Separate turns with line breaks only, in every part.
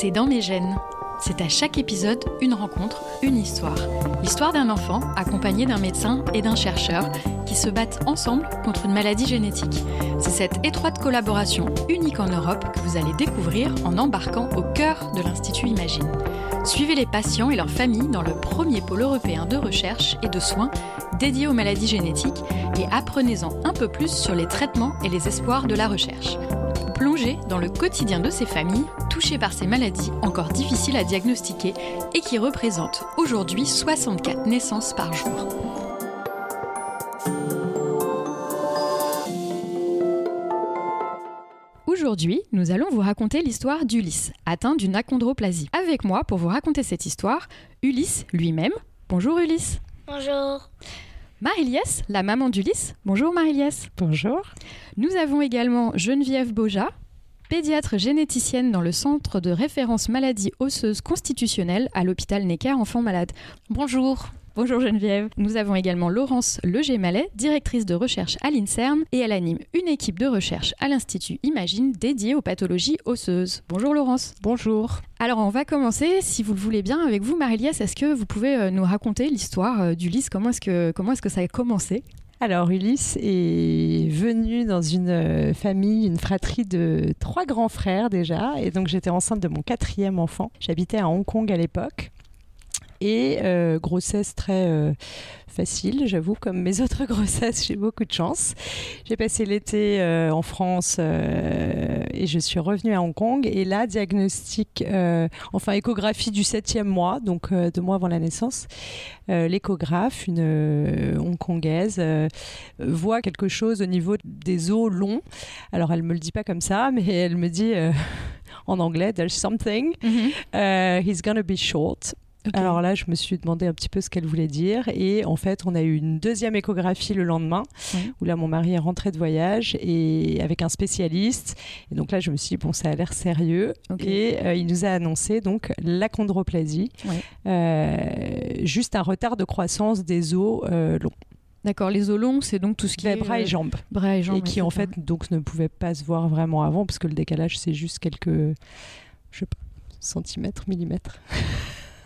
C'est dans mes gènes. C'est à chaque épisode une rencontre, une histoire. L'histoire d'un enfant accompagné d'un médecin et d'un chercheur qui se battent ensemble contre une maladie génétique. C'est cette étroite collaboration unique en Europe que vous allez découvrir en embarquant au cœur de l'Institut Imagine. Suivez les patients et leurs familles dans le premier pôle européen de recherche et de soins dédié aux maladies génétiques et apprenez-en un peu plus sur les traitements et les espoirs de la recherche. Plongez dans le quotidien de ces familles touchées par ces maladies encore difficiles à diagnostiquer et qui représentent aujourd'hui 64 naissances par jour. Aujourd'hui, nous allons vous raconter l'histoire d'Ulysse, atteint d'une achondroplasie. Avec moi, pour vous raconter cette histoire, Ulysse lui-même. Bonjour Ulysse.
Bonjour.
Marie-Liès, la maman d'Ulysse. Bonjour Marie-Liès.
Bonjour.
Nous avons également Geneviève Boja, pédiatre généticienne dans le centre de référence maladies osseuses constitutionnelles à l'hôpital Necker Enfants Malades. Bonjour. Bonjour Geneviève. Nous avons également Laurence Leger-Mallet, directrice de recherche à l'INSERM, et elle anime une équipe de recherche à l'Institut Imagine dédiée aux pathologies osseuses. Bonjour Laurence.
Bonjour.
Alors on va commencer, si vous le voulez bien, avec vous Marie-Liès. Est-ce que vous pouvez euh, nous raconter l'histoire euh, d'Ulysse Comment est-ce que, comment que ça a commencé?
Alors Ulysse est venu dans une euh, famille, une fratrie de trois grands frères déjà, et donc j'étais enceinte de mon quatrième enfant. J'habitais à Hong Kong à l'époque. Et euh, grossesse très euh, facile, j'avoue, comme mes autres grossesses, j'ai beaucoup de chance. J'ai passé l'été euh, en France et je suis revenue à Hong Kong. Et là, diagnostic, enfin échographie du septième mois, donc deux mois avant la naissance. L'échographe, une hongkongaise, voit quelque chose au niveau des os longs. Alors elle me le dit pas comme ça, mais elle me dit en anglais, there's something. Uh, he's gonna be short. Alors là, je me suis demandé un petit peu ce qu'elle voulait dire. Et en fait, on a eu une deuxième échographie le lendemain, où là, mon mari est rentré de voyage et avec un spécialiste. Et donc là, je me suis dit, bon, ça a l'air sérieux. Et euh, il nous a annoncé donc l'achondroplasie,
Ouais.
Euh, juste un retard de croissance des os euh, longs,
D'accord, les os longs, c'est donc tout ce qui
les
est
bras et jambes.
bras et jambes.
et qui en fait donc ne pouvaient pas se voir vraiment avant, parce que le décalage, c'est juste quelques, je sais pas, centimètres, millimètres.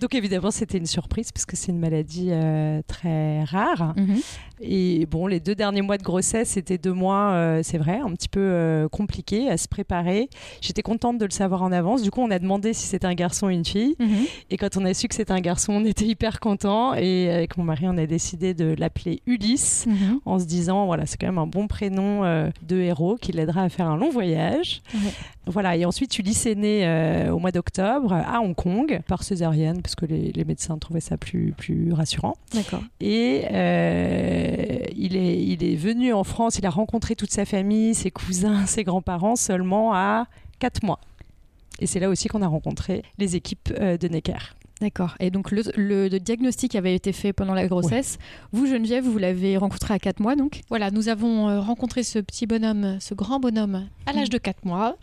Donc évidemment, c'était une surprise parce que c'est une maladie euh, très rare.
Mhm.
Et bon, les deux derniers mois de grossesse, c'était deux mois, euh, c'est vrai, un petit peu euh, compliqués à se préparer. J'étais contente de le savoir en avance. Du coup, on a demandé si c'était un garçon ou une fille.
Mhm.
Et quand on a su que c'était un garçon, on était hyper contents. Et avec mon mari, on a décidé de l'appeler Ulysse
Mhm.
en se disant, voilà, c'est quand même un bon prénom euh, de héros qui l'aidera à faire un long voyage. Voilà, et ensuite Ulysse est né au mois d'octobre à Hong Kong par césarienne parce que les, les médecins trouvaient ça plus, plus rassurant.
D'accord.
Et euh, il, est, il est venu en France, il a rencontré toute sa famille, ses cousins, ses grands-parents seulement à 4 mois. Et c'est là aussi qu'on a rencontré les équipes euh, de Necker.
D'accord. Et donc le, le- le diagnostic avait été fait pendant la grossesse. Vous, Geneviève, vous l'avez rencontré à 4 mois donc
Voilà, nous avons euh, rencontré ce petit bonhomme, ce grand bonhomme, à l'âge de 4 mois.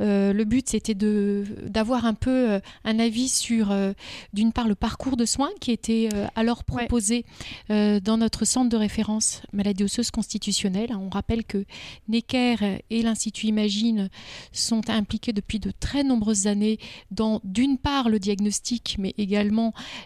Euh, le but, c'était de d'avoir un peu euh, un avis sur, euh, d'une part, le parcours de soins qui était euh, alors proposé dans notre centre de référence maladie osseuse constitutionnelle. On rappelle que Necker et l'Institut Imagine sont impliqués depuis de très nombreuses années dans, d'une part, le diagnostic, mais également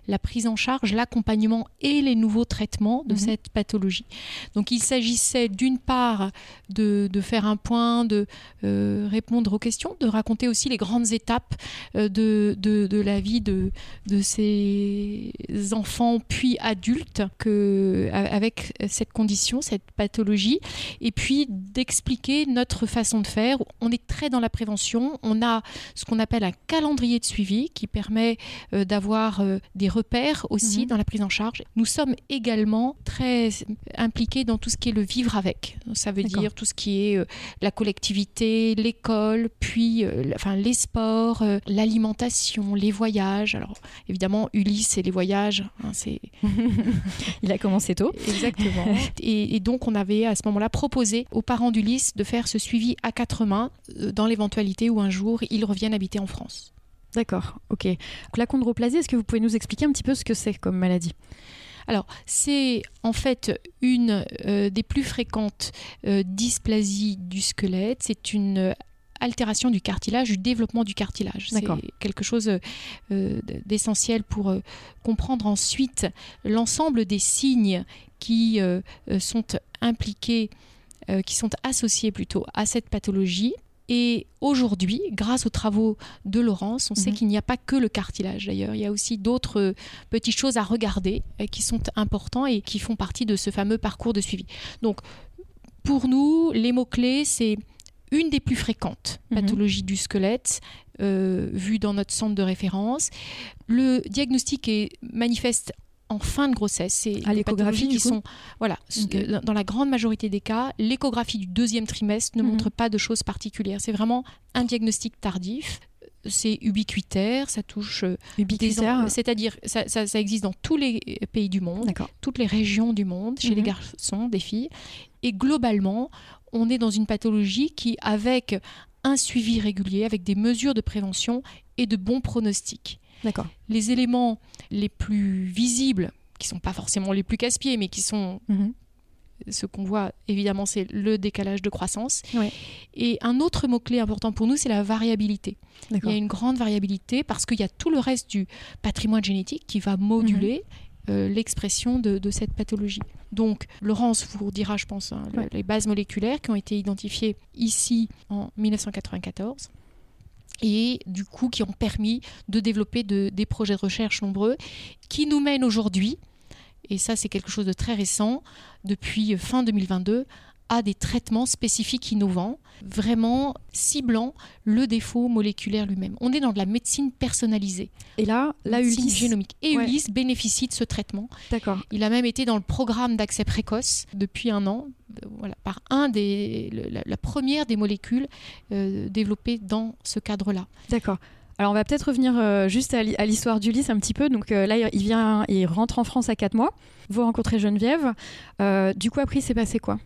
la prise en charge, l'accompagnement et les nouveaux traitements de
Mhm.
cette pathologie. Donc il s'agissait d'une part de, de faire un point, de euh, répondre aux questions, de raconter aussi les grandes étapes euh, de, de, de la vie de, de ces enfants puis adultes que, avec cette condition, cette pathologie, et puis d'expliquer notre façon de faire. On est très dans la prévention, on a ce qu'on appelle un calendrier de suivi qui permet euh, d'avoir euh, des repères aussi
Mhm.
dans la prise en charge. Nous sommes également très impliqués dans tout ce qui est le vivre avec. Ça veut dire tout ce qui est euh, la collectivité, l'école, puis euh, enfin, les sports, l'alimentation, les voyages. Alors évidemment, Ulysse et les voyages, hein, c'est
Il a commencé tôt.
Exactement. et, et donc, on avait à ce moment-là proposé aux parents d'Ulysse de faire ce suivi à quatre mains dans l'éventualité où un jour ils reviennent habiter en France.
D'accord, ok. Donc, La chondroplasie, est-ce que vous pouvez nous expliquer un petit peu ce que c'est comme maladie?
Alors, c'est en fait une euh, des plus fréquentes euh, dysplasies du squelette. C'est une altération du cartilage, du développement du cartilage. C'est quelque chose euh, d'essentiel pour euh, comprendre ensuite l'ensemble des signes qui euh, euh, sont impliqués, euh, qui sont associés plutôt à cette pathologie. Et aujourd'hui, grâce aux travaux de Laurence, on sait
Mhm.
qu'il n'y a pas que le cartilage d'ailleurs. Il y a aussi d'autres euh, petites choses à regarder euh, qui sont importants et qui font partie de ce fameux parcours de suivi. Donc, pour nous, les mots-clés, c'est une des plus fréquentes
Mhm.
pathologies du squelette euh, vues dans notre centre de référence. Le diagnostic est manifeste en fin de grossesse. C'est
À
des
l'échographie,
pathologies qui sont, voilà, euh, dans la grande majorité des cas, l'échographie du deuxième trimestre ne
Mhm.
montre pas de choses particulières. C'est vraiment un diagnostic tardif. C'est ubiquitaire, ça touche euh, des
Ubiquitaire.
c'est-à-dire ça, ça- ça existe dans tous les pays du monde, toutes les régions du monde, chez les
Mhm.
garçons, des filles. Et globalement, on est dans une pathologie qui, avec un suivi régulier, avec des mesures de prévention et de bons pronostics.
D'accord.
Les éléments les plus visibles, qui sont pas forcément les plus casse-pieds, mais qui sont
Mhm.
ce qu'on voit évidemment, c'est le décalage de croissance.
Ouais.
Et un autre mot-clé important pour nous, c'est la variabilité. Il y a une grande variabilité parce qu'il y a tout le reste du patrimoine génétique qui va moduler
Mhm.
euh, l'expression de, de cette pathologie. Donc, Laurence vous dira, je pense, hein, le- les bases moléculaires qui ont été identifiées ici en 1994 et du coup qui ont permis de développer de- des projets de recherche nombreux qui nous mènent aujourd'hui, et ça c'est quelque chose de très récent, depuis fin 2022, à des traitements spécifiques innovants, vraiment ciblant le défaut moléculaire lui-même. On est dans de la médecine personnalisée,
Et là, la Ulysse.
génomique. Et
Ouais.
Ulysse bénéficie de ce traitement.
D'accord.
Il a même été dans le programme d'accès précoce depuis un an, euh, voilà, par un des, la, la première des molécules euh, développées dans ce cadre-là.
D'accord. Alors on va peut-être revenir euh, juste à, l'hi- à l'histoire d'Ulysse un petit peu. Donc euh, là, il vient, il rentre en France à 4 mois. Vous rencontrez Geneviève. Euh, du coup, après, il s'est passé quoi?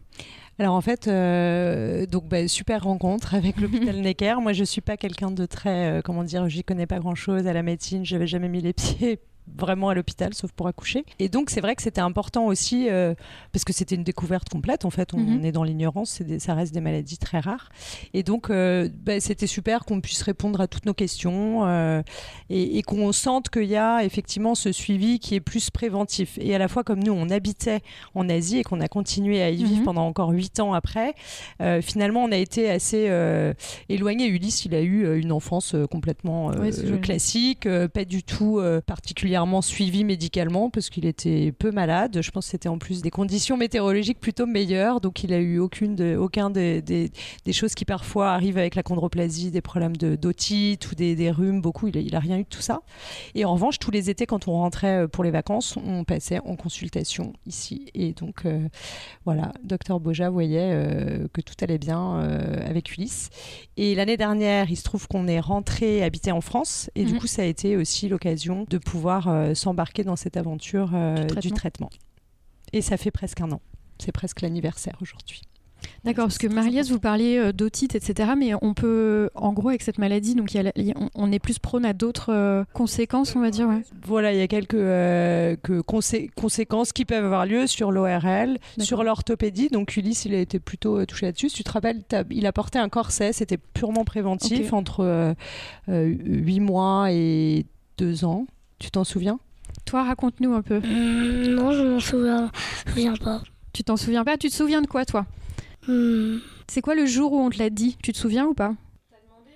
Alors en fait, euh, donc bah, super rencontre avec l'hôpital Necker. Moi, je suis pas quelqu'un de très, euh, comment dire, j'y connais pas grand-chose à la médecine. J'avais jamais mis les pieds vraiment à l'hôpital, sauf pour accoucher. Et donc c'est vrai que c'était important aussi euh, parce que c'était une découverte complète. En fait, on,
Mhm.
est dans l'ignorance. Ça reste des maladies très rares. Et donc euh, bah, c'était super qu'on puisse répondre à toutes nos questions euh, et, et qu'on sente qu'il y a effectivement ce suivi qui est plus préventif. Et à la fois comme nous, on habitait en Asie et qu'on a continué à y vivre
Mhm.
pendant encore huit ans après, finalement, on a été assez éloigné. Ulysse, il a eu une enfance complètement classique, pas du tout euh, particulièrement suivi médicalement parce qu'il était peu malade. Je pense que c'était en plus des conditions météorologiques plutôt meilleures, donc il a eu aucune de, aucun des, des, des choses qui parfois arrivent avec la chondroplasie, des problèmes de d'otite ou des, des rhumes. Beaucoup, il a, il a rien eu de tout ça. Et en revanche, tous les étés, quand on rentrait euh, pour les vacances, on passait en consultation ici. Et donc, euh, voilà, docteur Boja voyait euh, que tout allait bien euh, avec Ulysse. Et l'année dernière, il se trouve qu'on est rentré habiter en France. Et du
Mhm.
coup, ça a été aussi l'occasion de pouvoir euh, s'embarquer dans cette aventure euh,
Du
du,
traitement.
Et ça fait presque un an. C'est presque l'anniversaire aujourd'hui.
D'accord, parce que Marie-Liesse, vous parliez euh, d'otite, etc. Mais on peut, en gros, avec cette maladie, donc il y a la- il y a- on, est plus prône à d'autres conséquences, on va dire. Ouais.
Voilà, il y a quelques euh, que consé- conséquences qui peuvent avoir lieu sur l'ORL, sur l'orthopédie. Donc Ulysse, il a été plutôt touché là-dessus. Si tu te rappelles, il a porté un corset, c'était purement préventif, entre euh, 8 mois et 2 ans. Tu t'en souviens?
Toi, raconte-nous un peu.
Hum, non, je m'en souviens, souviens pas.
Tu t'en souviens pas? Tu te souviens de quoi, toi?
Hum,
C'est quoi le jour où on te l'a dit? Tu te souviens ou pas?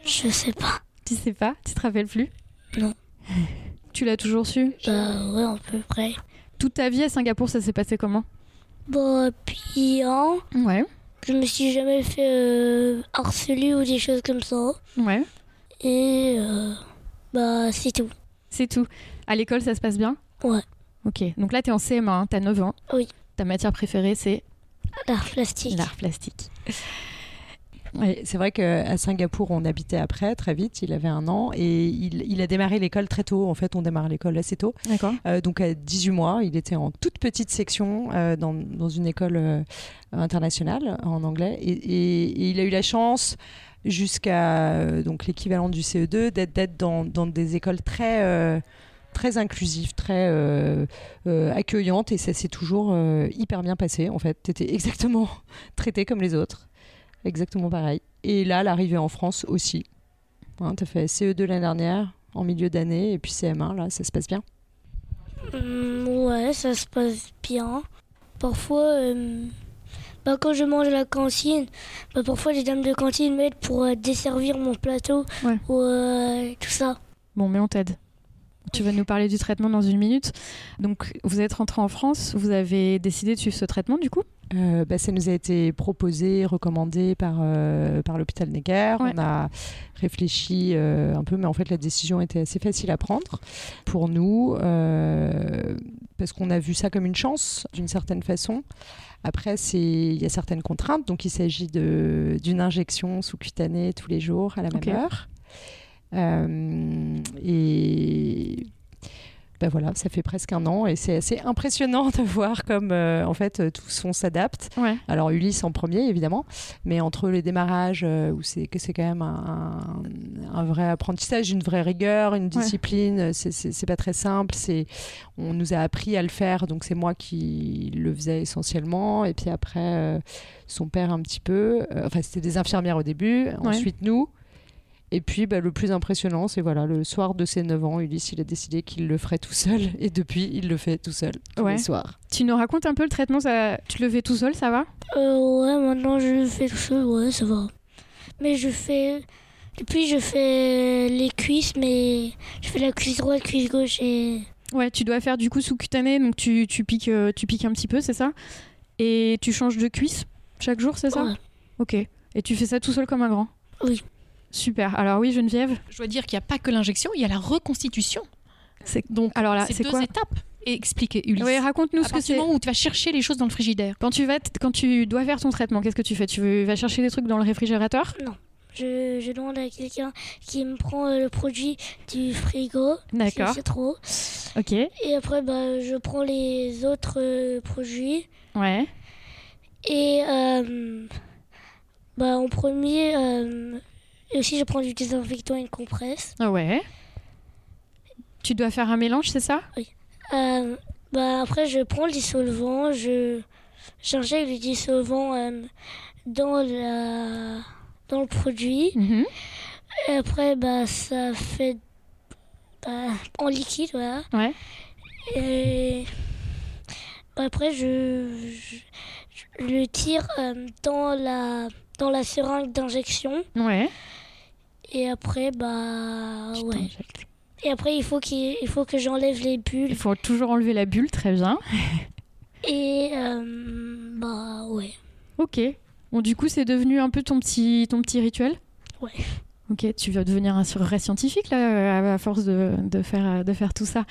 Je sais pas.
Tu sais pas? Tu te rappelles plus?
Non.
Tu l'as toujours su?
Bah ouais, à peu près.
Toute ta vie à Singapour, ça s'est passé comment?
Bah, puis, hein,
Ouais.
je me suis jamais fait euh, harceler ou des choses comme ça.
Ouais.
Et euh, bah, c'est tout.
C'est tout. À l'école, ça se passe bien
Ouais.
Ok. Donc là, t'es en CM1, hein, t'as 9 ans.
Oui.
Ta matière préférée, c'est
L'art plastique.
l'art plastique.
Et C'est vrai qu'à Singapour, on habitait après, très vite. Il avait un an et il, il a démarré l'école très tôt. En fait, on démarre l'école assez tôt.
D'accord.
Euh, donc à 18 mois, il était en toute petite section euh, dans, dans une école euh, internationale en anglais. Et, et- et il a eu la chance jusqu'à euh, donc l'équivalent du CE2 d'être d'être dans, dans des écoles très euh, très inclusives, très euh, euh, accueillantes et ça s'est toujours euh, hyper bien passé. En fait, tu étais exactement traité comme les autres. exactement pareil. Et là, l'arrivée en France aussi. Hein, tu as fait CE2 l'année dernière, en milieu d'année, et puis CM1, là, ça se passe bien.
Hum, ouais, ça se passe bien. Parfois, euh, bah, quand je mange à la cantine, bah, parfois les dames de cantine m'aident pour euh, desservir mon plateau
Ouais.
ou euh, tout ça.
Bon, mais on t'aide. Tu vas nous parler du traitement dans une minute. Donc, vous êtes rentré en France, vous avez décidé de suivre ce traitement du coup
Euh, bah, ça nous a été proposé, recommandé par, euh, par l'hôpital Necker.
Ouais.
On a réfléchi euh, un peu, mais en fait la décision était assez facile à prendre pour nous, euh, parce qu'on a vu ça comme une chance d'une certaine façon. Après, il y a certaines contraintes, donc il s'agit d'une injection sous-cutanée tous les jours à la même
Ok.
heure. Euh, et ben voilà, ça fait presque un an et c'est assez impressionnant de voir comme euh, en fait euh, tous on s'adapte.
Ouais.
Alors Ulysse en premier évidemment, mais entre les démarrages euh, où c'est que c'est quand même un, un vrai apprentissage, une vraie rigueur, une discipline, c'est- c'est pas très simple. C'est on nous a appris à le faire, donc c'est moi qui le faisais essentiellement et puis après euh, son père un petit peu. Enfin c'était des infirmières au début, ensuite nous. Et puis bah, le plus impressionnant, c'est voilà, le soir de ses 9 ans, Ulysse, il a décidé qu'il le ferait tout seul. Et depuis, il le fait tout seul, tous
Ouais.
les soirs.
Tu nous racontes un peu le traitement ça... Tu le fais tout seul, ça va?
Euh, ouais, maintenant je le fais tout seul, ouais, ça va. Mais je fais. Et puis je fais les cuisses, mais je fais la cuisse droite, cuisse gauche et.
Ouais, tu dois faire du coup sous-cutané, donc tu, tu, piques, euh, tu piques un petit peu, c'est ça? Et tu changes de cuisse chaque jour, c'est ça?
Ouais.
Ok. Et tu fais ça tout seul comme un grand?
Oui.
Super. Alors oui, Geneviève
Je dois dire qu'il n'y a pas que l'injection, il y a la reconstitution.
c'est...
Donc,
Alors là,
c'est
c'est
deux
quoi
étapes. Et expliquez, Ulysse.
Oui, raconte-nous ce que c'est.
où tu vas chercher les choses dans le frigidaire.
Quand tu, vas t- quand tu dois faire ton traitement, qu'est-ce que tu fais? Tu vas chercher des trucs dans le réfrigérateur?
Je, je demande à quelqu'un qui me prend euh, le produit du frigo. si
D'accord.
C'est trop.
Ok.
Et après, bah, je prends les autres euh, produits.
Ouais.
Et euh, bah, en premier, euh, et aussi je prends du désinfectant et une compresse.
Ah ouais. Tu dois faire un mélange, c'est ça?
Euh, bah, après, je prends le dissolvant, je j'injecte le dissolvant euh, dans, la, dans le produit.
Mhm.
Et après, bah, ça fait bah, en liquide, voilà.
Ouais.
Et bah, après, je, je, je le tire euh, dans, la, dans la seringue d'injection.
Ouais.
Et après, bah,
Tu
ouais. Et après, il faut, qu'il, il faut que j'enlève les bulles.
Il faut toujours enlever la bulle, très bien.
Et euh, bah, ouais.
Ok. Bon, du coup, c'est devenu un peu ton petit, ton petit rituel?
Ouais.
Ok, tu vas devenir un vrai scientifique là, à- à force de, de faire, de faire tout ça?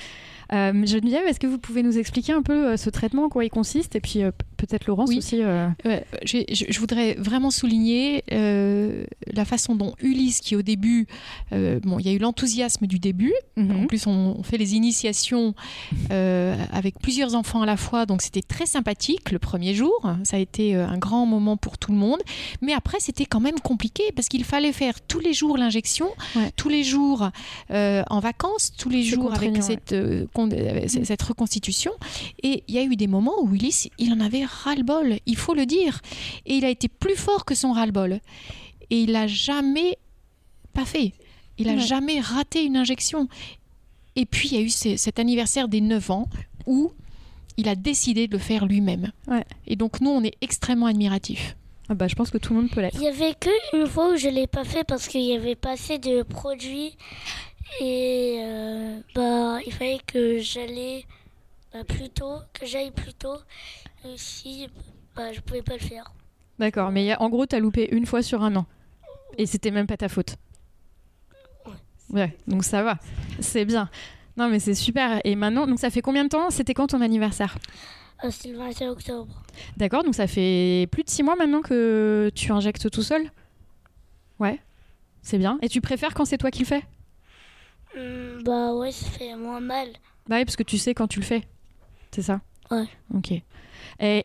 Euh, Geneviève, est-ce que vous pouvez nous expliquer un peu euh, ce traitement, en quoi il consiste Et puis euh, peut-être Laurence
Oui.
aussi.
Ouais, je, je voudrais vraiment souligner la façon dont Ulysse, qui au début, bon, il y a eu l'enthousiasme du début. En
mhm.
plus, on, on fait les initiations avec plusieurs enfants à la fois, donc c'était très sympathique le premier jour. Ça a été un grand moment pour tout le monde. Mais après, c'était quand même compliqué parce qu'il fallait faire tous les jours l'injection,
Ouais.
tous les jours euh, en vacances, tous les jours avec cette, euh, euh, c- cette reconstitution. Et il y a eu des moments où Ulysse, il en avait ras-le-bol, il faut le dire. Et il a été plus fort que son ras-le-bol. Et il a jamais pas fait. Il a
Ouais.
jamais raté une injection. Et puis, il y a eu ce- cet anniversaire des 9 ans où il a décidé de le faire lui-même.
Ouais.
Et donc, nous, on est extrêmement admiratifs.
Ah bah, je pense que tout le monde peut l'être.
Il y avait que une fois où je l'ai pas fait parce qu'il y avait pas assez de produits et euh, bah il fallait que j'allais bah, plus tôt, que j'aille plus tôt. Et aussi, bah je pouvais pas le faire.
D'accord, mais y a- en gros, t'as loupé une fois sur un an. Et c'était même pas ta faute. Ouais, donc ça va. C'est bien. Non, mais c'est super. Et maintenant, donc ça fait combien de temps? C'était quand ton anniversaire?
C'était le 21 octobre.
D'accord, donc ça fait plus de six mois maintenant que tu injectes tout seul? Ouais, c'est bien. Et tu préfères quand c'est toi qui le fais?
Hmm, bah ouais, ça fait moins mal.
Bah oui, parce que tu sais quand tu le fais. C'est ça?
Ouais.
Ok. Et,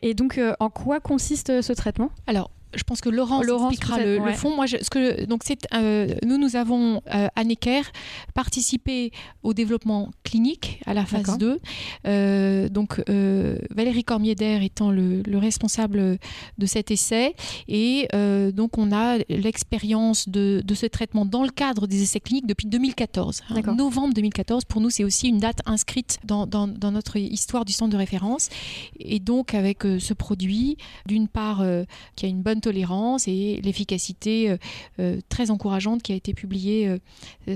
et donc, euh, en quoi consiste euh, ce traitement?
Alors, je pense que Laurence,
Laurence,
expliquera le, le
ouais.
fond. Moi, je- ce que, donc c'est, euh, nous, nous avons euh, à Necker participé au développement clinique à la phase
D'accord.
2. Euh, donc euh, Valérie Cormier-Dair étant le, le responsable de cet essai. Et donc on a l'expérience de, de ce traitement dans le cadre des essais cliniques depuis 2014. hein. Novembre 2014, pour nous, c'est aussi une date inscrite dans, dans- dans notre histoire du centre de référence. Et donc avec ce produit, d'une part, qui a une bonne tolérance et l'efficacité euh, euh, très encourageante qui a été publiée euh,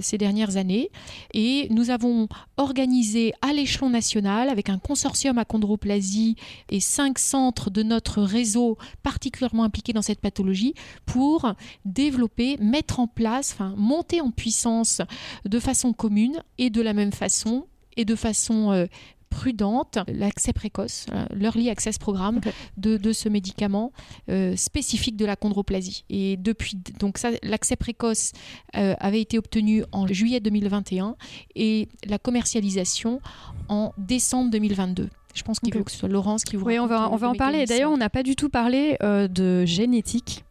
ces dernières années. Et nous avons organisé à l'échelon national, avec un consortium à chondroplasie et cinq centres de notre réseau particulièrement impliqués dans cette pathologie, pour développer, mettre en place, enfin monter en puissance de façon commune et de la même façon et de façon prudente l'accès précoce, euh, l'Early Access Programme de, de ce médicament euh, spécifique de la chondroplasie. Et depuis, donc ça, l'accès précoce euh, avait été obtenu en juillet 2021 et la commercialisation en décembre 2022. Je pense qu'il faut que ce soit Laurence qui vous
Oui, on va, on va en parler. D'ailleurs, on n'a pas du tout parlé euh, de génétique.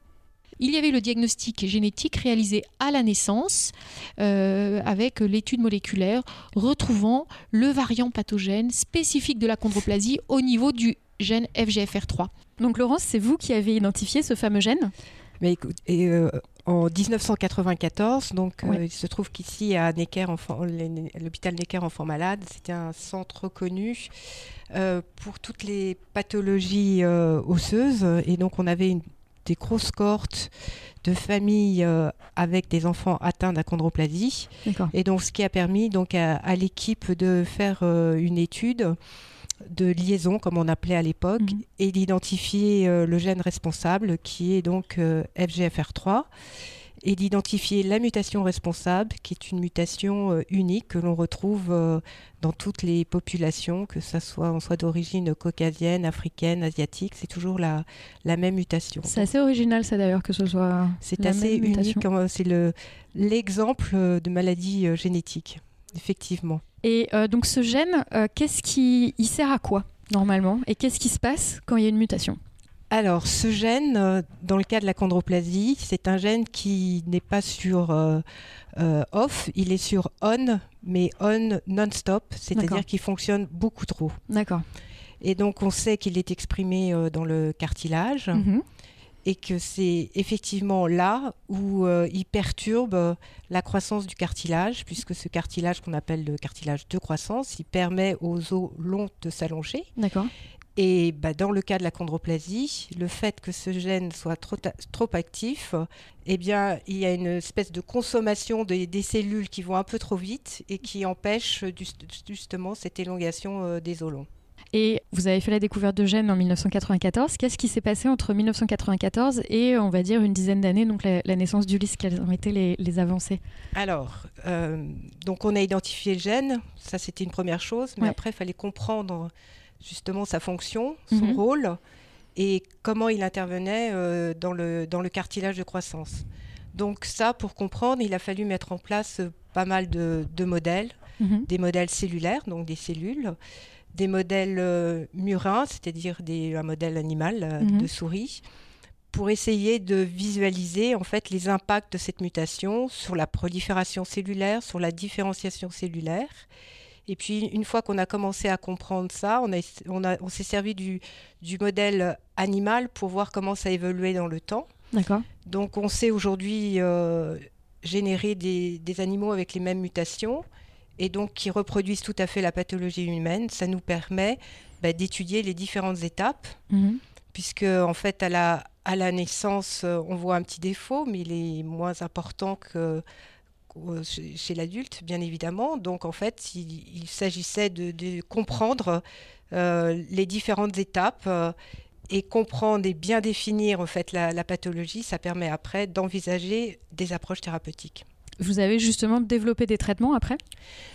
Il y avait le diagnostic génétique réalisé à la naissance euh, avec l'étude moléculaire retrouvant le variant pathogène spécifique de la chondroplasie au niveau du gène FGFR3.
Donc, Laurence, c'est vous qui avez identifié ce fameux gène?
Mais écoute, et, euh, en 1994, donc euh, il se trouve qu'ici à Necker, l'hôpital Necker Enfants Malades, c'était un centre connu euh, pour toutes les pathologies euh, osseuses. Et donc on avait une- des grosses cohortes de familles euh, avec des enfants atteints d'achondroplasie. Et donc, ce qui a permis donc à, à l'équipe de faire euh, une étude de liaison, comme on appelait à l'époque,
Mhm.
et d'identifier euh, le gène responsable, qui est donc euh, FGFR3, et d'identifier la mutation responsable, qui est une mutation euh, unique que l'on retrouve euh, dans toutes les populations, que ça soit on soit d'origine caucasienne, africaine, asiatique, c'est toujours la, la même mutation.
C'est assez original, ça d'ailleurs, que ce soit.
C'est assez
même
unique, hein, c'est le- l'exemple euh, de maladie génétique, effectivement.
Et euh, donc, ce gène, euh, qu'est-ce qui. Il sert à quoi, normalement? Et qu'est-ce qui se passe quand il y a une mutation?
Alors, ce gène, euh, dans le cas de la chondroplasie, c'est un gène qui n'est pas sur euh, euh, off, il est sur on, mais on non-stop, c'est-à-dire qu'il fonctionne beaucoup trop.
D'accord.
Et donc, on sait qu'il est exprimé dans le cartilage
Mhm.
et que c'est effectivement là où euh, il perturbe euh, la croissance du cartilage, puisque ce cartilage qu'on appelle le cartilage de croissance, il permet aux os longs de s'allonger.
D'accord.
Et bah, dans le cas de la chondroplasie, le fait que ce gène soit trop, actif, eh bien, il y a une espèce de consommation des, des cellules qui vont un peu trop vite et qui empêche juste- justement cette élongation euh, des os longs.
Et vous avez fait la découverte de gènes en 1994. Qu'est-ce qui s'est passé entre 1994 et, on va dire, une dizaine d'années, donc la, la naissance d'Ulysse Quelles ont été les, les avancées?
Alors, euh, donc on a identifié le gène, ça c'était une première chose, mais
Ouais.
après il fallait comprendre justement sa fonction, son
Mhm.
rôle et comment il intervenait euh, dans, le, dans le cartilage de croissance. Donc ça, pour comprendre, il a fallu mettre en place euh, pas mal de, de modèles,
Mhm.
des modèles cellulaires, donc des cellules, des modèles euh, murins, c'est-à-dire des- un modèle animal
Mhm.
de souris, pour essayer de visualiser en fait les impacts de cette mutation sur la prolifération cellulaire, sur la différenciation cellulaire. Et puis une fois qu'on a commencé à comprendre ça, on, a, on, a- on s'est servi du, du modèle animal pour voir comment ça évoluait dans le temps.
D'accord.
Donc on sait aujourd'hui euh, générer des, des animaux avec les mêmes mutations et donc qui reproduisent tout à fait la pathologie humaine. Ça nous permet bah, d'étudier les différentes étapes,
Mhm.
puisque en fait à la, à la naissance euh, on voit un petit défaut, mais il est moins important que chez l'adulte, bien évidemment. Donc en fait, il, s'agissait de, comprendre euh, les différentes étapes euh, et comprendre et bien définir en fait la pathologie. Ça permet après d'envisager des approches thérapeutiques.
Vous avez justement développé des traitements après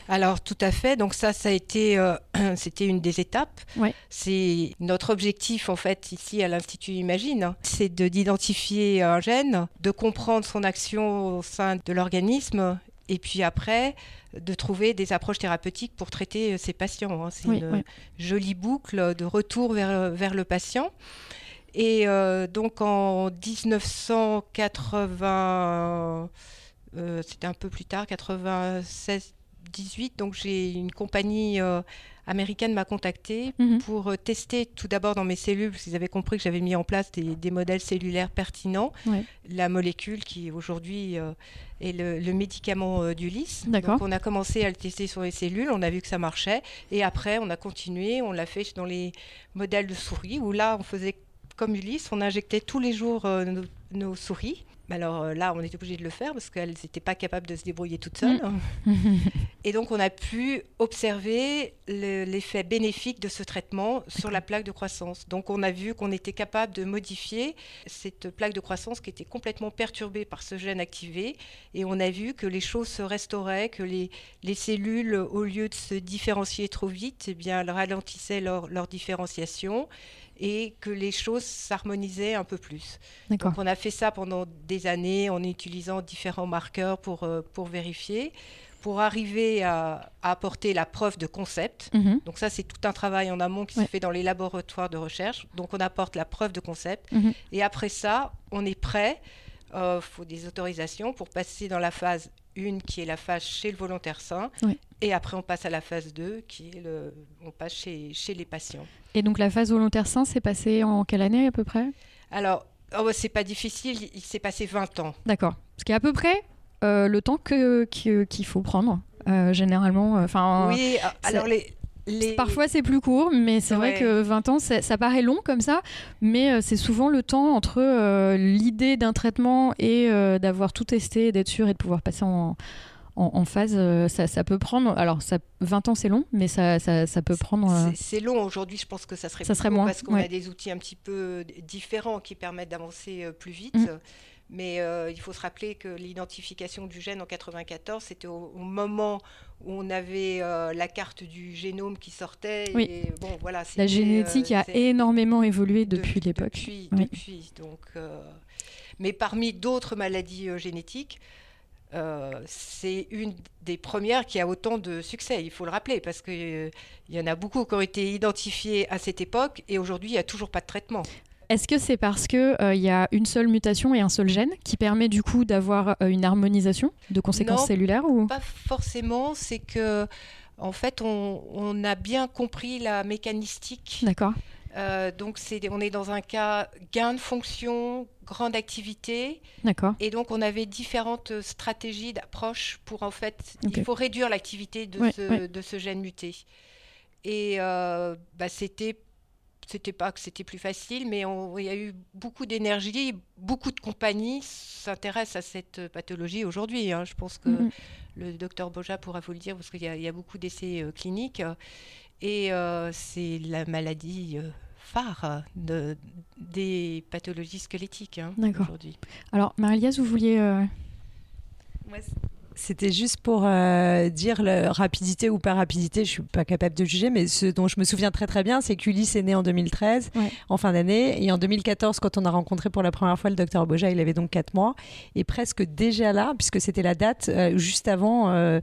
Alors tout à fait. Donc ça, ça a été, euh, c'était une des étapes.
Ouais.
C'est notre objectif en fait ici à l'Institut Imagine, hein, c'est de d'identifier un gène, de comprendre son action au sein de l'organisme, et puis après de trouver des approches thérapeutiques pour traiter euh, ces patients. hein. C'est
Oui,
une
oui.
jolie boucle de retour vers, vers le patient. Et euh, donc en 1980, euh, c'était un peu plus tard, 96, 18, donc j'ai une compagnie euh, américaine m'a contacté
Mhm.
pour euh, tester tout d'abord dans mes cellules, parce qu'ils avaient compris que j'avais mis en place des, des modèles cellulaires pertinents,
Ouais.
la molécule qui aujourd'hui euh, est le, le médicament euh, d'Ulysse.
D'accord.
Donc on a commencé à le tester sur les cellules, on a vu que ça marchait, et après on a continué, on l'a fait dans les modèles de souris, où là on faisait comme Ulysse, on injectait tous les jours nos, nos souris. Alors euh, là, on était obligé de le faire parce qu'elles n'étaient pas capables de se débrouiller toutes seules. Et donc, on a pu observer le- l'effet bénéfique de ce traitement sur la plaque de croissance. Donc, on a vu qu'on était capable de modifier cette plaque de croissance qui était complètement perturbée par ce gène activé. Et on a vu que les choses se restauraient, que les, les cellules, au lieu de se différencier trop vite, eh bien, elles ralentissaient leur, leur différenciation et que les choses s'harmonisaient un peu plus. Donc on a fait ça pendant des années en utilisant différents marqueurs pour, euh, pour vérifier, pour arriver à, à apporter la preuve de concept.
Mhm.
Donc ça, c'est tout un travail en amont qui
Ouais.
se fait dans les laboratoires de recherche. Donc on apporte la preuve de concept.
Mhm.
Et après ça, on est prêt. Il faut des autorisations pour passer dans la phase 1, qui est la phase chez le volontaire sain. Et après, on passe à la phase 2, qui est le, on passe chez, chez les patients.
Et donc la phase volontaire sain, c'est passé en quelle année à peu près?
Alors, oh, c'est pas difficile, il, s'est passé 20 ans.
D'accord. Ce qui est à peu près euh, le temps que que- qu'il faut prendre euh, généralement. Enfin,
oui, alors les, les...
Parfois c'est plus court, mais c'est vrai que 20 ans, ça, ça paraît long comme ça, mais euh, c'est souvent le temps entre euh, l'idée d'un traitement et euh, d'avoir tout testé, d'être sûr et de pouvoir passer en, en, en phase. ça, ça peut prendre, alors ça, 20 ans c'est long, mais ça, peut prendre...
C'est- long aujourd'hui, je pense que ça serait
Ça serait moins,
parce qu'on
ouais.
a des outils un petit peu différents qui permettent d'avancer plus vite.
Mhm.
Mais il faut se rappeler que l'identification du gène en 94, c'était au, au moment où on avait euh, la carte du génome qui sortait.
Oui.
Et bon, voilà,
la génétique
euh,
a énormément évolué
de-
depuis l'époque.
Depuis,
Oui.
depuis, donc, euh, mais parmi d'autres maladies génétiques, c'est une des premières qui a autant de succès, il faut le rappeler, parce qu'il y en a beaucoup qui ont été identifiés à cette époque et aujourd'hui, il n'y a toujours pas de traitement.
Est-ce que c'est parce qu'il y a une seule mutation et un seul gène qui permet du coup d'avoir euh, une harmonisation de conséquences
Non.
cellulaires ou...
Pas forcément, c'est que, en fait, on, on a bien compris la mécanistique.
D'accord.
Euh, donc, c'est, on est dans un cas gain de fonction, grande activité.
D'accord.
Et donc, on avait différentes stratégies d'approche pour, en fait, il faut réduire l'activité de,
Ouais,
ce,
ouais.
de ce gène muté. Et euh, bah, c'était, c'était pas que c'était plus facile, mais on- il y a eu beaucoup d'énergie, beaucoup de compagnies s'intéressent à cette pathologie aujourd'hui. hein. Je pense que
Mhm.
le docteur Boja pourra vous le dire, parce qu'il y, a- il y a beaucoup d'essais euh, cliniques. Et euh, c'est la maladie euh, phare de, des pathologies squelettiques hein, aujourd'hui.
Alors, Marie-Liase, vous vouliez... euh,
C'était juste pour euh, dire la rapidité ou pas rapidité, je suis pas capable de juger, mais ce dont je me souviens très très bien, c'est qu'Ulysse est né en 2013,
Ouais.
en fin d'année, et en 2014, quand on a rencontré pour la première fois le docteur Boja, il avait donc 4 mois, et presque déjà là, puisque c'était la date euh, juste avant euh,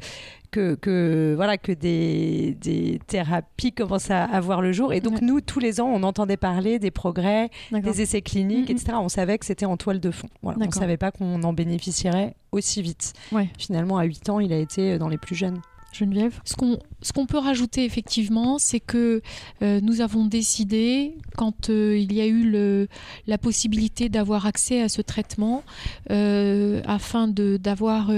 que, que, voilà, que des, des thérapies commencent à avoir le jour. Et donc
Ouais.
nous, tous les ans, on entendait parler des progrès, des essais cliniques,
Mhm.
etc. On savait que c'était en toile de fond. Voilà. On ne savait pas qu'on en bénéficierait aussi vite.
Ouais.
Finalement, à 8 ans, il a été dans les plus jeunes.
Geneviève?
Ce qu'on peut rajouter effectivement, c'est que euh, nous avons décidé, quand euh, il y a eu la possibilité d'avoir accès à ce traitement, euh, afin d'avoir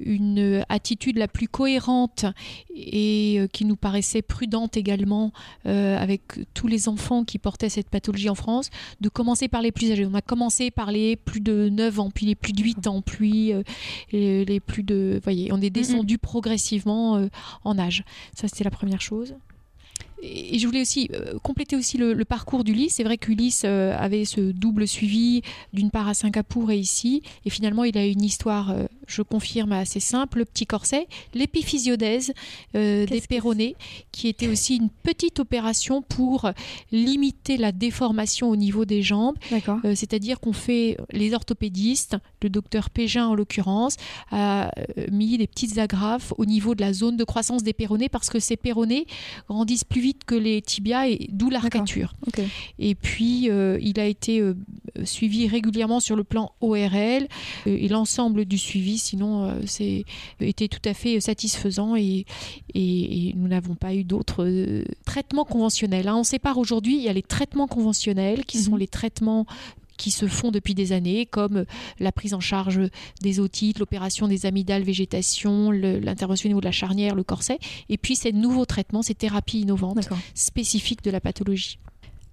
une attitude la plus cohérente et qui nous paraissait prudente également avec tous les enfants qui portaient cette pathologie en France, de commencer par les plus âgés. On a commencé par les plus de 9 ans, puis les plus de 8 ans, puis les plus de... Vous voyez, on est descendu progressivement euh, en âge. Ça, c'était la première chose. Et je voulais aussi euh, compléter aussi le, le parcours d'Ulysse. C'est vrai qu'Ulysse euh, avait ce double suivi, d'une part à Singapour et ici. Et finalement, il a une histoire euh, je confirme assez simple, le petit corset, l'épiphysiodèse des péronés, qui était aussi une petite opération pour limiter la déformation au niveau des jambes.
D'accord.
C'est-à-dire qu'on fait, les orthopédistes, le docteur Pégin en l'occurrence, a mis des petites agrafes au niveau de la zone de croissance des péronés parce que ces péronés grandissent plus vite que les tibias et d'où l'arcature. Et puis, euh, il a été euh, suivi régulièrement sur le plan ORL euh, et l'ensemble du suivi, sinon, c'est était tout à fait satisfaisant et, et- et nous n'avons pas eu d'autres traitements conventionnels. hein. On sépare aujourd'hui, il y a les traitements conventionnels qui sont
Mhm.
les traitements qui se font depuis des années, comme la prise en charge des otites, l'opération des amygdales, végétation, l'intervention au niveau de la charnière, le corset, et puis ces nouveaux traitements, ces thérapies innovantes spécifiques de la pathologie.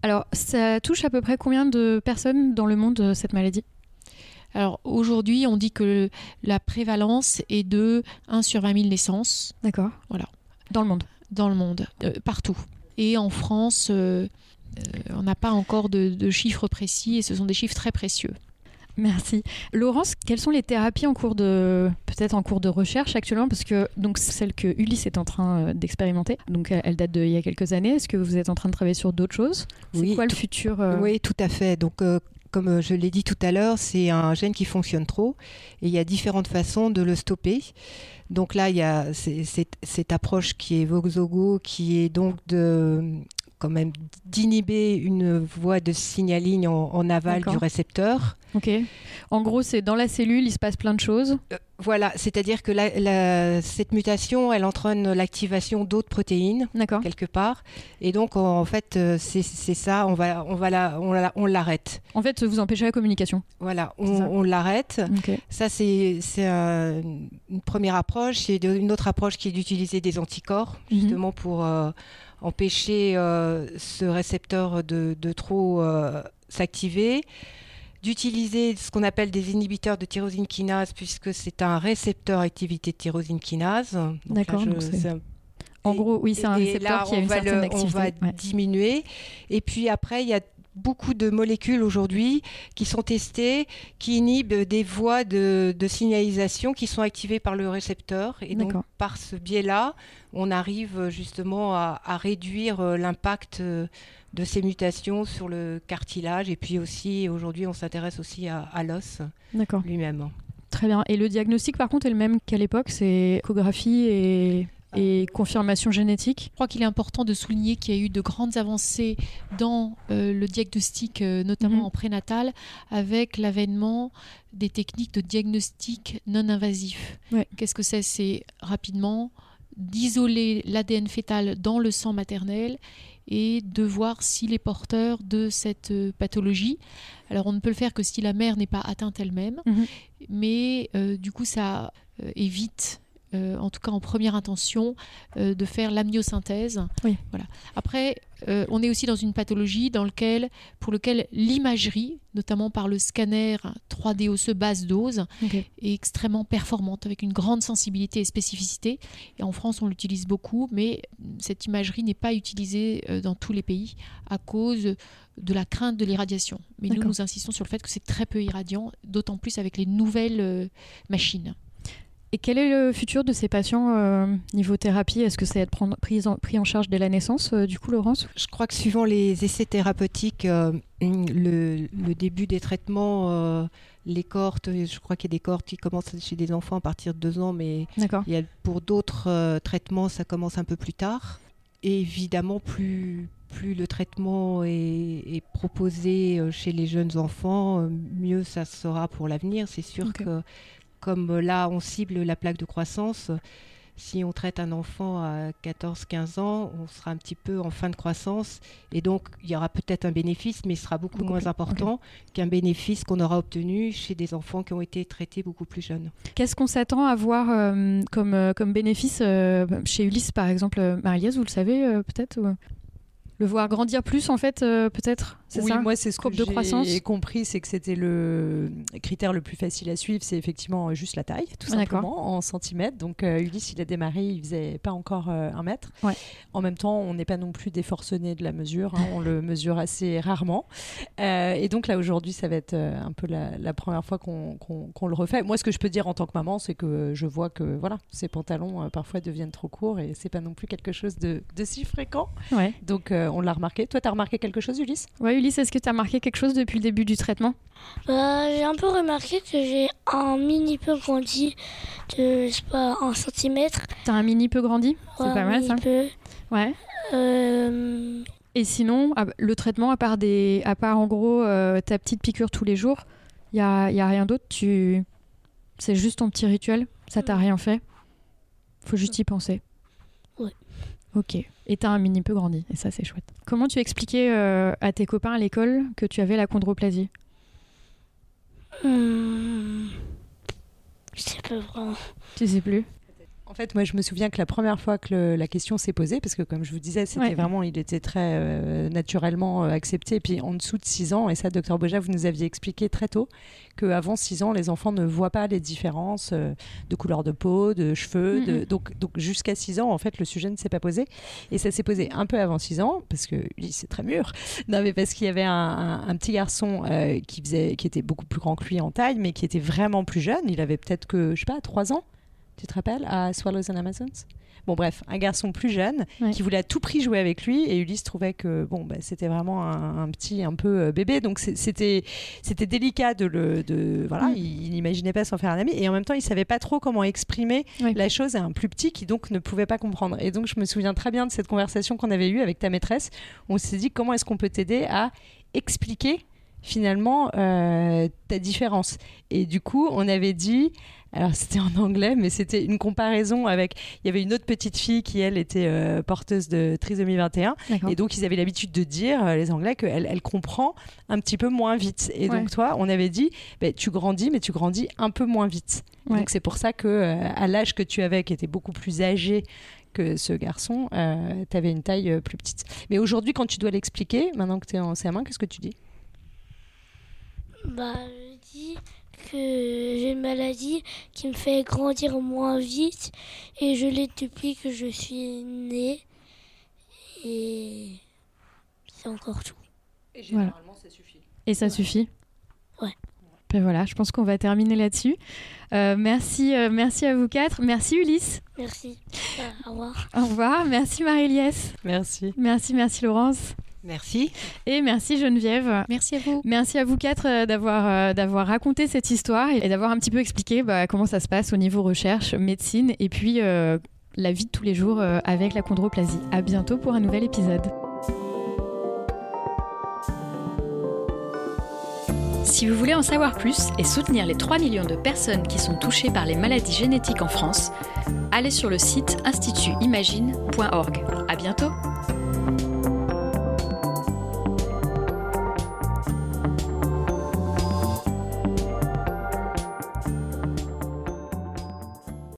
Alors, ça touche à peu près combien de personnes dans le monde, euh, cette maladie?
Alors aujourd'hui, on dit que la prévalence est de 1 sur 20 000 naissances
D'accord.
Voilà.
Dans le monde.
dans le monde, euh, partout. Et en France, euh, euh, on n'a pas encore de, de chiffres précis et ce sont des chiffres très précieux.
Merci. Laurence, quelles sont les thérapies en cours de peut-être en cours de recherche actuellement? Parce que donc celle que Ulysse est en train euh, d'expérimenter. Donc elle date d'il y a quelques années. Est-ce que vous êtes en train de travailler sur d'autres choses? C'est
Oui,
quoi le
tout-
futur euh,
Oui, tout à fait. Donc, euh, comme euh, je l'ai dit tout à l'heure, c'est un gène qui fonctionne trop et il y a différentes façons de le stopper. Donc là, il y a c'est- c'est- cette approche qui est Voxogo, qui est donc de quand même d'inhiber une voie de signaling en, en aval du récepteur.
Ok. En gros, c'est dans la cellule, il se passe plein de choses.
Euh, Voilà, c'est-à-dire que la- la- cette mutation, elle entraîne l'activation d'autres protéines quelque part, et donc en fait, euh, c'est ça, on va, on va la, on la- on l'arrête.
En fait, vous empêchez la communication.
Voilà, on, l'arrête. Ça, c'est c'est un- une première approche. A une autre approche qui est d'utiliser des anticorps,
Mhm.
justement pour euh, empêcher euh, ce récepteur de, de trop euh, s'activer. D'utiliser ce qu'on appelle des inhibiteurs de tyrosine kinase, puisque c'est un récepteur activité de tyrosine kinase.
D'accord, En gros, oui, c'est un récepteur
là,
qui a
on
une
va
certaine
le-
activité.
On va
Ouais.
diminuer. Et puis après, il y a beaucoup de molécules aujourd'hui qui sont testées, qui inhibent des voies de, de signalisation qui sont activées par le récepteur. Et donc, par ce biais-là, on arrive justement à, à réduire euh, l'impact euh, de ces mutations sur le cartilage. Et puis aussi, aujourd'hui, on s'intéresse aussi à, à l'os lui-même.
Très bien. Et le diagnostic, par contre, est le même qu'à l'époque. C'est échographie et, et confirmation génétique.
Je crois qu'il est important de souligner qu'il y a eu de grandes avancées dans euh, le diagnostic, euh, notamment
Mhm.
en prénatal, avec l'avènement des techniques de diagnostic non invasif.
Ouais.
Qu'est-ce que c'est? C'est rapidement d'isoler l'ADN fœtal dans le sang maternel et de voir s'il est porteur de cette euh, pathologie. Alors on ne peut le faire que si la mère n'est pas atteinte elle-même,
Mhm.
mais euh, du coup ça évite, euh, en tout cas en première intention, euh, de faire l'amniosynthèse.
Oui.
Voilà. Après, euh, on est aussi dans une pathologie dans lequel, pour lequel l'imagerie, notamment par le scanner 3D osseux basse dose, est extrêmement performante, avec une grande sensibilité et spécificité. Et en France, on l'utilise beaucoup, mais cette imagerie n'est pas utilisée dans tous les pays à cause de la crainte de l'irradiation. Mais nous, nous insistons sur le fait que c'est très peu irradiant, d'autant plus avec les nouvelles machines.
Et quel est le futur de ces patients euh, niveau thérapie? Est-ce que c'est être pris, en, pris en charge dès la naissance, euh, du coup, Laurence?
Je crois que suivant les essais thérapeutiques, euh, le, le début des traitements, les cohortes, je crois qu'il y a des cohortes qui commencent chez des enfants à partir de deux ans, mais
D'accord.
il y a, pour d'autres traitements, ça commence un peu plus tard. Et évidemment, plus, plus le traitement est, est proposé chez les jeunes enfants, mieux ça sera pour l'avenir. C'est sûr que comme euh, là, on cible la plaque de croissance, si on traite un enfant à 14-15 ans, on sera un petit peu en fin de croissance. Et donc, il y aura peut-être un bénéfice, mais il sera beaucoup,
Beaucoup
moins
plus-
important qu'un bénéfice qu'on aura obtenu chez des enfants qui ont été traités beaucoup plus jeunes.
Qu'est-ce qu'on s'attend à voir euh, comme, euh, comme bénéfice euh, chez Ulysse, par exemple Marie-Liesse, vous le savez peut-être ou- le voir grandir plus en fait, euh, peut-être C'est
oui,
ça
moi c'est ce que
Courbe de croissance
j'ai compris, c'est que c'était le critère le plus facile à suivre, c'est effectivement juste la taille, tout
Ah,
simplement, en centimètres. Donc euh, Ulysse, il a démarré, il faisait pas encore euh, un mètre.
Ouais.
En même temps, on n'est pas non plus des forcenés de la mesure, hein, on le mesure assez rarement. Euh, et donc là aujourd'hui, ça va être euh, un peu la, la première fois qu'on le refait. Moi, ce que je peux dire en tant que maman, c'est que je vois que voilà, ces pantalons euh, parfois deviennent trop courts et c'est pas non plus quelque chose de, de si fréquent.
Ouais.
Donc euh, on l'a remarqué. Toi, tu as remarqué quelque chose, Ulysse?
Ouais, Ulysse, est-ce que tu as marqué quelque chose depuis le début du traitement?
Bah, j'ai un peu remarqué que j'ai un mini peu grandi de, je sais pas, un centimètre.
T'as un mini peu grandi? C'est pas
un
mal
mini
ça.
peu.
Ouais.
Euh,
Et sinon, le traitement, à part, des, à part en gros euh, ta petite piqûre tous les jours, il y a, y a rien d'autre? Tu... C'est juste ton petit rituel? Ça t'a rien fait? Faut juste y penser?
Ouais.
Ok. Et t'as un mini peu grandi, et ça c'est chouette. Comment tu expliquais euh, à tes copains à l'école que tu avais la chondroplasie?
Hmm, je sais pas vraiment.
Tu sais plus?
En fait, moi, je me souviens que la première fois que le- la question s'est posée, parce que comme je vous disais, c'était
Ouais.
vraiment, il était très euh, naturellement euh, accepté. Et puis en dessous de 6 ans, et ça, docteur Boja, vous nous aviez expliqué très tôt qu'avant 6 ans, les enfants ne voient pas les différences euh, de couleur de peau, de cheveux. de-
Mhm.
donc, donc jusqu'à 6 ans, en fait, le sujet ne s'est pas posé. Et ça s'est posé un peu avant 6 ans, parce que lui, c'est très mûr. Non, mais parce qu'il y avait un, un- un petit garçon qui, faisait, qui était beaucoup plus grand que lui en taille, mais qui était vraiment plus jeune. Il avait peut-être que, je sais pas, 3 ans. Tu te rappelles à Swallows and Amazons? Bon bref, un garçon plus jeune
Ouais.
qui voulait à tout prix jouer avec lui et Ulysse trouvait que bon bah, c'était vraiment un, un petit un peu euh, bébé donc c'était c'était délicat de le de voilà
Mm.
il, il n'imaginait pas s'en faire un ami et en même temps il savait pas trop comment exprimer
Ouais.
la chose à un plus petit qui donc ne pouvait pas comprendre et donc je me souviens très bien de cette conversation qu'on avait eue avec ta maîtresse on s'est dit comment est-ce qu'on peut t'aider à expliquer finalement euh, ta différence? Et du coup on avait dit alors c'était en anglais, mais c'était une comparaison avec. Il y avait une autre petite fille qui elle était euh, porteuse de trisomie 21,
D'accord.
et donc ils avaient l'habitude de dire euh, les Anglais qu'elle elle comprend un petit peu moins vite. Et
Ouais.
donc toi, on avait dit, ben, tu grandis, mais tu grandis un peu moins vite.
Ouais.
Donc c'est pour ça que euh, à l'âge que tu avais, qui était beaucoup plus âgé que ce garçon, tu avais une taille euh, plus petite. Mais aujourd'hui, quand tu dois l'expliquer, maintenant que tu es en CM1, qu'est-ce que tu dis?
Bah, je dis que j'ai une maladie qui me fait grandir moins vite et je l'ai depuis que je suis née. Et c'est encore tout.
Et
généralement,
ça suffit.
Et ça suffit
Ouais.
Ben voilà, je pense qu'on va terminer là-dessus. Euh, merci, euh, merci à vous quatre. Merci Ulysse.
Merci. Au revoir.
Au revoir. Merci Marie-Liesse.
Merci.
Merci, merci Laurence.
Merci.
Et merci Geneviève.
Merci à vous.
Merci à vous quatre euh, d'avoir euh, d'avoir raconté cette histoire et d'avoir un petit peu expliqué bah, comment ça se passe au niveau recherche, médecine et puis euh, la vie de tous les jours avec la chondroplasie. À bientôt pour un nouvel épisode.
Si vous voulez en savoir plus et soutenir les 3 millions de personnes qui sont touchées par les maladies génétiques en France, allez sur le site institutimagine.org. À bientôt!